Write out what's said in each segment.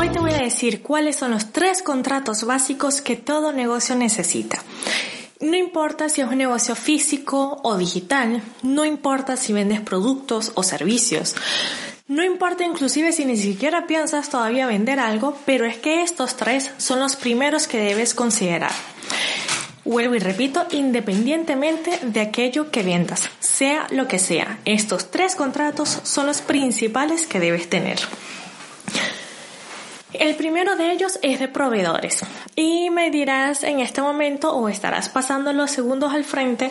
Hoy te voy a decir cuáles son los tres contratos básicos que todo negocio necesita. No importa si es un negocio físico o digital, no importa si vendes productos o servicios, no importa inclusive si ni siquiera piensas todavía vender algo, pero es que estos tres son los primeros que debes considerar. Vuelvo y repito, independientemente de aquello que vendas, sea lo que sea, estos tres contratos son los principales que debes tener. El primero de ellos es de proveedores. Y me dirás en este momento o estarás pasando los segundos al frente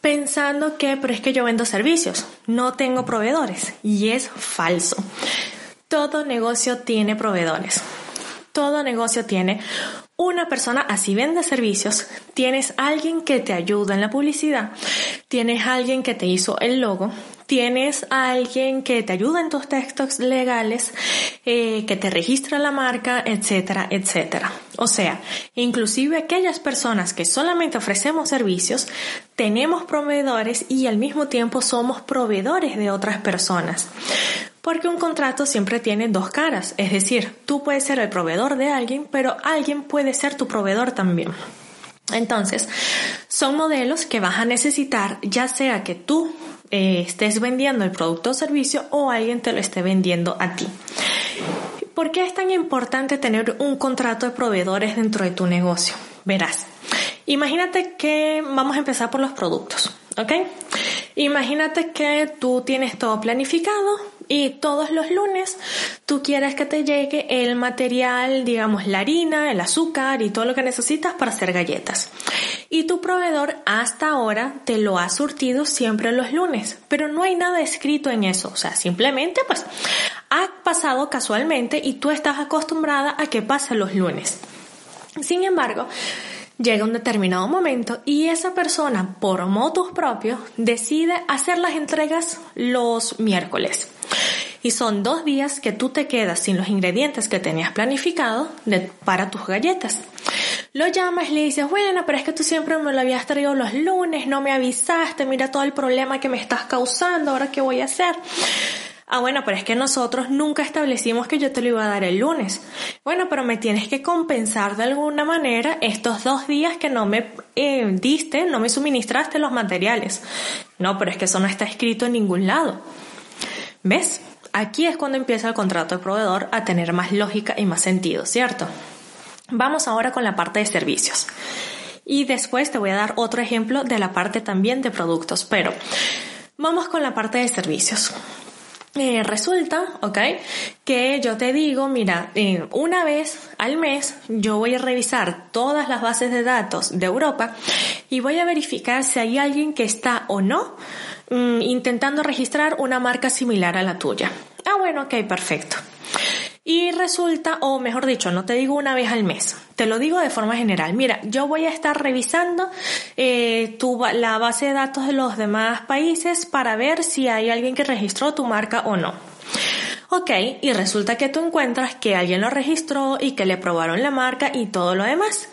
pensando que, pero es que yo vendo servicios, no tengo proveedores. Y es falso. Todo negocio tiene proveedores. Todo negocio tiene una persona, así vende servicios, tienes alguien que te ayuda en la publicidad, tienes alguien que te hizo el logo, tienes alguien que te ayuda en tus textos legales, eh, que te registra la marca, etcétera, etcétera. O sea, inclusive aquellas personas que solamente ofrecemos servicios, tenemos proveedores y al mismo tiempo somos proveedores de otras personas. Porque un contrato siempre tiene dos caras, es decir, tú puedes ser el proveedor de alguien, pero alguien puede ser tu proveedor también. Entonces, son modelos que vas a necesitar ya sea que tú eh, estés vendiendo el producto o servicio o alguien te lo esté vendiendo a ti. ¿Por qué es tan importante tener un contrato de proveedores dentro de tu negocio? Verás, imagínate que vamos a empezar por los productos, ¿ok? Imagínate que tú tienes todo planificado y todos los lunes tú quieres que te llegue el material, digamos la harina, el azúcar y todo lo que necesitas para hacer galletas. Y tu proveedor hasta ahora te lo ha surtido siempre los lunes, pero no hay nada escrito en eso, o sea, simplemente pues ha pasado casualmente y tú estás acostumbrada a que pase los lunes. Sin embargo, llega un determinado momento y esa persona, por motos propios, decide hacer las entregas los miércoles. Y son dos días que tú te quedas sin los ingredientes que tenías planificado para tus galletas. Lo llamas y le dices, bueno, pero es que tú siempre me lo habías traído los lunes, no me avisaste, mira todo el problema que me estás causando, ahora qué voy a hacer. Ah, bueno, pero es que nosotros nunca establecimos que yo te lo iba a dar el lunes. Bueno, pero me tienes que compensar de alguna manera estos dos días que no me eh, diste, no me suministraste los materiales. No, pero es que eso no está escrito en ningún lado. ¿Ves? Aquí es cuando empieza el contrato de proveedor a tener más lógica y más sentido, ¿cierto? Vamos ahora con la parte de servicios. Y después te voy a dar otro ejemplo de la parte también de productos, pero vamos con la parte de servicios. Eh, resulta, ok, que yo te digo, mira, eh, una vez al mes yo voy a revisar todas las bases de datos de Europa y voy a verificar si hay alguien que está o no mm, intentando registrar una marca similar a la tuya. Ah, bueno, ok, perfecto. Y resulta, o mejor dicho, no te digo una vez al mes, te lo digo de forma general. Mira, yo voy a estar revisando eh, tu, la base de datos de los demás países para ver si hay alguien que registró tu marca o no. Ok, y resulta que tú encuentras que alguien lo registró y que le probaron la marca y todo lo demás.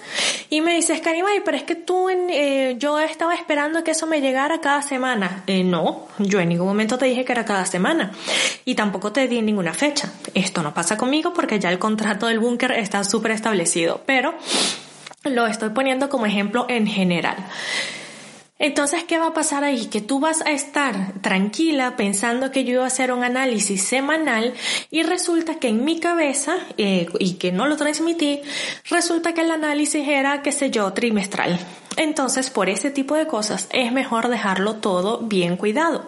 Y me dices, Caribay, pero es que tú, eh, yo estaba esperando que eso me llegara cada semana. Eh, no, yo en ningún momento te dije que era cada semana. Y tampoco te di ninguna fecha. Esto no pasa conmigo porque ya el contrato del búnker está súper establecido. Pero lo estoy poniendo como ejemplo en general. Entonces, ¿qué va a pasar ahí? Que tú vas a estar tranquila pensando que yo iba a hacer un análisis semanal y resulta que en mi cabeza, eh, y que no lo transmití, resulta que el análisis era, qué sé yo, trimestral. Entonces, por ese tipo de cosas es mejor dejarlo todo bien cuidado.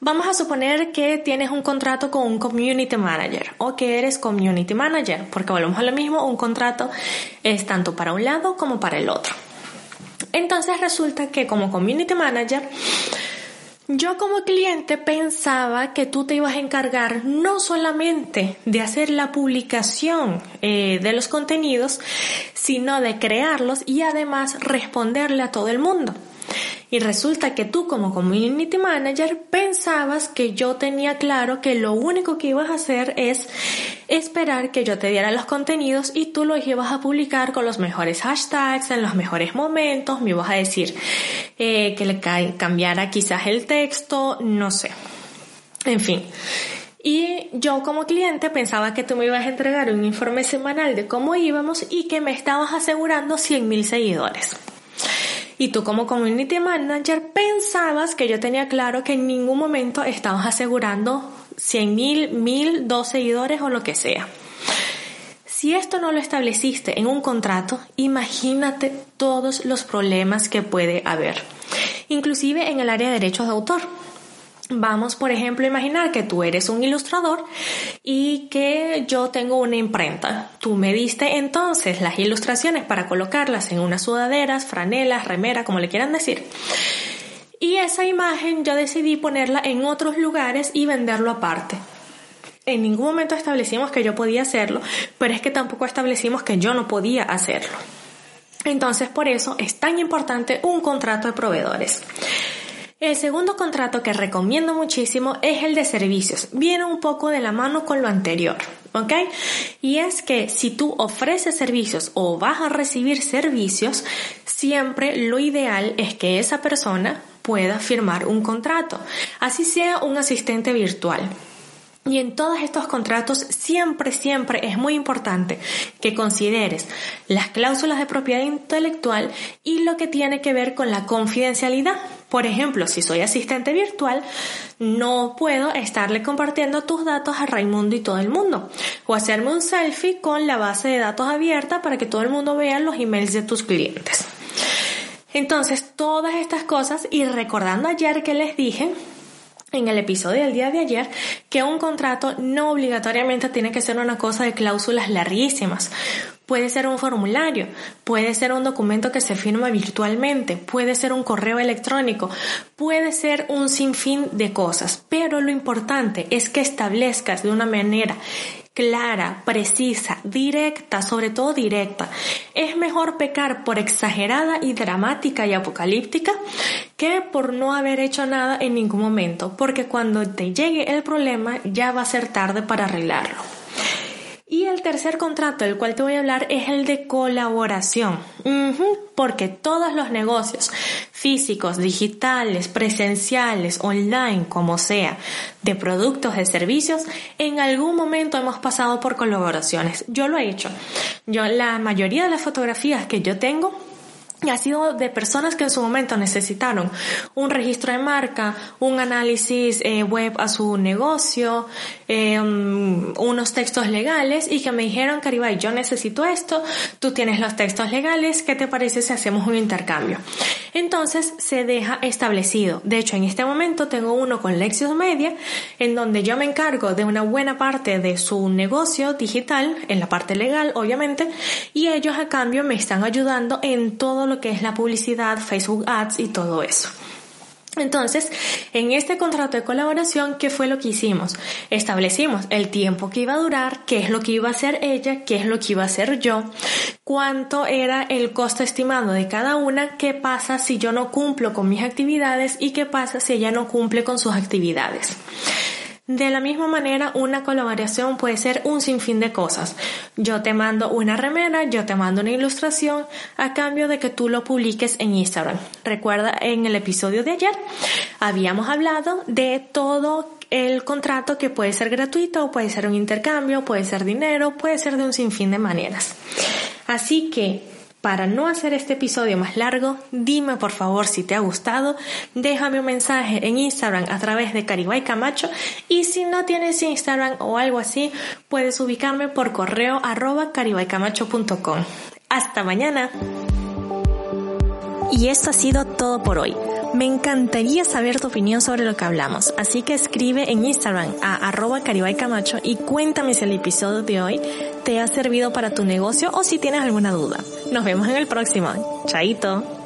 Vamos a suponer que tienes un contrato con un community manager o que eres community manager, porque volvemos a lo mismo, un contrato es tanto para un lado como para el otro. Entonces resulta que como community manager, Yo como cliente pensaba que tú te ibas a encargar no solamente de hacer la publicación eh, de los contenidos, sino de crearlos y además responderle a todo el mundo. Y resulta que tú como community manager pensabas que yo tenía claro que lo único que ibas a hacer es esperar que yo te diera los contenidos y tú los ibas a publicar con los mejores hashtags, en los mejores momentos, me ibas a decir eh, que le cambiara quizás el texto, no sé. En fin. Y yo como cliente pensaba que tú me ibas a entregar un informe semanal de cómo íbamos y que me estabas asegurando 100.000 seguidores y tú como community manager pensabas que yo tenía claro que en ningún momento estabas asegurando 100 mil, mil, dos seguidores o lo que sea. Si esto no lo estableciste en un contrato, imagínate todos los problemas que puede haber, inclusive en el área de derechos de autor. Vamos, por ejemplo, a imaginar que tú eres un ilustrador y que yo tengo una imprenta. Tú me diste entonces las ilustraciones para colocarlas en unas sudaderas, franelas, remera, como le quieran decir. Y esa imagen yo decidí ponerla en otros lugares y venderlo aparte. En ningún momento establecimos que yo podía hacerlo, pero es que tampoco establecimos que yo no podía hacerlo. Entonces, por eso es tan importante un contrato de proveedores. El segundo contrato que recomiendo muchísimo es el de servicios. Viene un poco de la mano con lo anterior, ¿ok? Y es que si tú ofreces servicios o vas a recibir servicios, siempre lo ideal es que esa persona pueda firmar un contrato, así sea un asistente virtual. Y en todos estos contratos siempre, siempre es muy importante que consideres las cláusulas de propiedad intelectual y lo que tiene que ver con la confidencialidad. Por ejemplo, si soy asistente virtual, no puedo estarle compartiendo tus datos a Raimundo y todo el mundo. O hacerme un selfie con la base de datos abierta para que todo el mundo vea los emails de tus clientes. Entonces, todas estas cosas y recordando ayer que les dije en el episodio del día de ayer que un contrato no obligatoriamente tiene que ser una cosa de cláusulas larguísimas. Puede ser un formulario, puede ser un documento que se firma virtualmente, puede ser un correo electrónico, puede ser un sinfín de cosas, pero lo importante es que establezcas de una manera clara, precisa, directa, sobre todo directa. Es mejor pecar por exagerada y dramática y apocalíptica que por no haber hecho nada en ningún momento, porque cuando te llegue el problema ya va a ser tarde para arreglarlo. El tercer contrato del cual te voy a hablar es el de colaboración, porque todos los negocios físicos, digitales, presenciales, online, como sea, de productos, de servicios, en algún momento hemos pasado por colaboraciones. Yo lo he hecho. Yo la mayoría de las fotografías que yo tengo ha sido de personas que en su momento necesitaron un registro de marca, un análisis eh, web a su negocio, eh, unos textos legales y que me dijeron, Caribay, yo necesito esto, tú tienes los textos legales, ¿qué te parece si hacemos un intercambio? Entonces se deja establecido. De hecho, en este momento tengo uno con Lexus Media, en donde yo me encargo de una buena parte de su negocio digital, en la parte legal, obviamente, y ellos a cambio me están ayudando en todo lo que es la publicidad, Facebook Ads y todo eso. Entonces, en este contrato de colaboración, ¿qué fue lo que hicimos? Establecimos el tiempo que iba a durar, qué es lo que iba a hacer ella, qué es lo que iba a hacer yo, cuánto era el costo estimado de cada una, qué pasa si yo no cumplo con mis actividades y qué pasa si ella no cumple con sus actividades. De la misma manera, una colaboración puede ser un sinfín de cosas. Yo te mando una remera, yo te mando una ilustración a cambio de que tú lo publiques en Instagram. Recuerda, en el episodio de ayer habíamos hablado de todo el contrato que puede ser gratuito, puede ser un intercambio, puede ser dinero, puede ser de un sinfín de maneras. Así que para no hacer este episodio más largo, dime por favor si te ha gustado, déjame un mensaje en Instagram a través de Caribay Camacho y si no tienes Instagram o algo así, puedes ubicarme por correo arroba caribaycamacho.com. Hasta mañana. Y esto ha sido todo por hoy. Me encantaría saber tu opinión sobre lo que hablamos, así que escribe en Instagram a arroba caribaycamacho y cuéntame si el episodio de hoy te ha servido para tu negocio o si tienes alguna duda. Nos vemos en el próximo. Chaito.